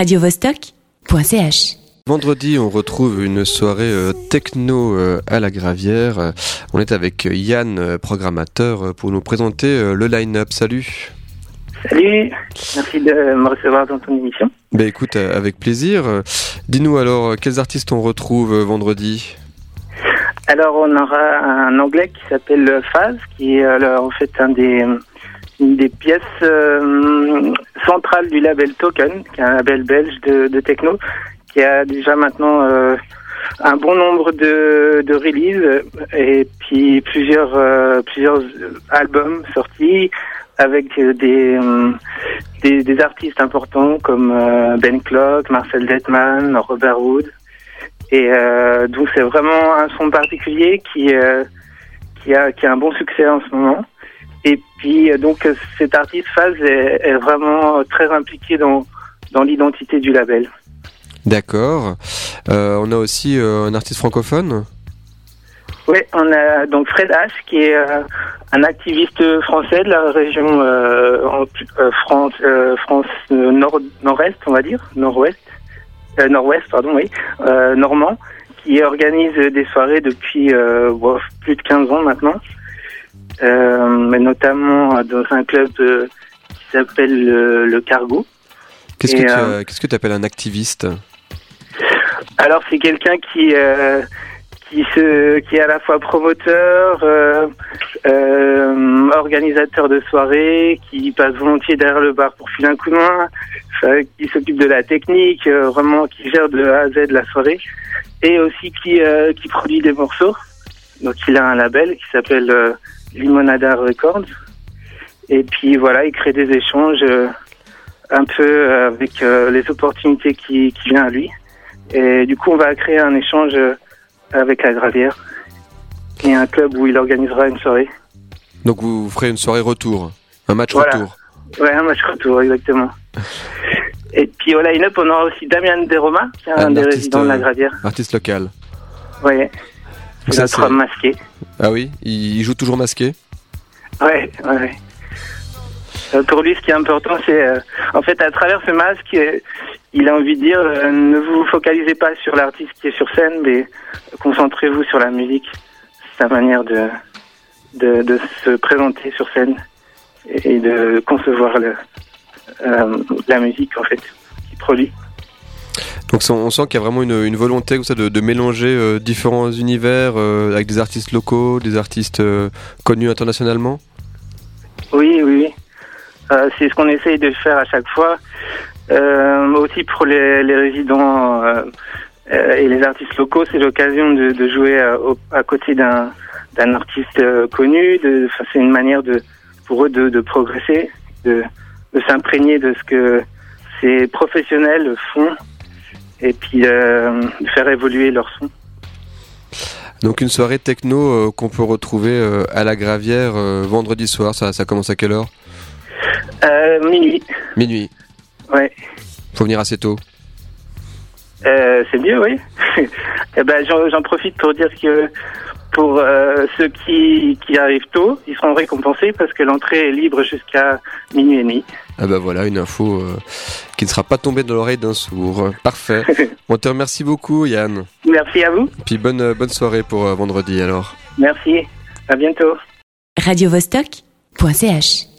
radiovostok.ch. Vendredi, on retrouve une soirée euh, techno euh, à la Gravière. Euh, On est avec Yann, programmateur, pour nous présenter le line-up. Salut. Salut, merci de me recevoir dans ton émission. Ben écoute, avec plaisir. Dis-nous alors, quels artistes on retrouve vendredi? Alors on aura un anglais qui s'appelle Phase, qui est alors, en fait un des, des pièces euh, centrales du label Token, qui est un label belge de, de techno, qui a déjà maintenant euh, un bon nombre de, de releases et puis plusieurs, euh, plusieurs albums sortis avec des, des, des artistes importants comme euh, Ben Clock, Marcel Detman, Robert Wood. Et euh, donc c'est vraiment un son particulier qui, euh, qui, a, qui a un bon succès en ce moment. Et puis euh, donc euh, cet artiste Faz est, est vraiment très impliqué dans, dans l'identité du label. D'accord. Euh, on a aussi euh, un artiste francophone? Oui, on a donc Fred H qui est euh, un activiste français de la région euh, en, euh, France, euh, France euh, nord, nord-est, on va dire, nord-ouest, euh, nord-ouest, pardon, oui, euh, normand, qui organise des soirées depuis euh, bon, plus de 15 ans maintenant, euh, mais notamment dans un club euh, qui s'appelle le, Cargo. Qu'est-ce que tu euh, qu'est-ce que appelles un activiste? Alors c'est quelqu'un qui euh, qui se qui est à la fois promoteur, euh, euh, organisateur de soirées, qui passe volontiers derrière le bar pour filer un coup de main, euh, qui s'occupe de la technique, euh, vraiment qui gère de A à Z la soirée, et aussi qui euh, qui produit des morceaux. Donc il a un label qui s'appelle euh, Limonada Records. Et puis voilà, il crée des échanges euh, un peu euh, avec euh, les opportunités qui, qui viennent à lui. Et du coup, on va créer un échange avec la Gravière et un club où il organisera une soirée. Donc vous ferez une soirée retour, un match Voilà. retour. Ouais, un match retour, exactement. Et puis au line-up, on aura aussi Damien Deroma, qui est un, Un des artiste, résidents de la Gravière. Artiste local. Ouais. Donc ça, c'est- masqué. Ah oui il, joue toujours masqué Ouais, ouais, ouais. Euh, Pour lui, ce qui est important, c'est euh, en fait à travers ce masque, euh, il a envie de dire ne vous focalisez pas sur l'artiste qui est sur scène, mais concentrez-vous sur la musique, sa manière de, de de se présenter sur scène et de concevoir le, la musique en fait qu'il produit. Donc on sent qu'il y a vraiment une, volonté comme ça, de, mélanger euh, différents univers euh, avec des artistes locaux, des artistes euh, connus internationalement. Oui, oui. Euh, c'est ce qu'on essaye de faire à chaque fois. Aussi pour les, les résidents et les artistes locaux, c'est l'occasion de, de jouer au- à côté d'un artiste connu. C'est une manière de pour eux de, de progresser, de, de s'imprégner de ce que ces professionnels font et puis euh, faire évoluer leur son. Donc une soirée techno euh, qu'on peut retrouver euh, à la Gravière euh, vendredi soir. Ça, ça commence à quelle heure? Minuit, Minuit. ouais. Faut venir assez tôt. C'est mieux, oui. eh ben, j'en, j'en profite pour dire que pour euh, ceux qui, qui arrivent tôt, ils seront récompensés parce que l'entrée est libre jusqu'à minuit et demi. Ah bah voilà, une info euh, qui ne sera pas tombée dans l'oreille d'un sourd. Parfait. On te remercie beaucoup Yann. Merci à vous. Puis bonne, euh, bonne soirée pour euh, vendredi alors. Merci. À bientôt. radiovostok.ch.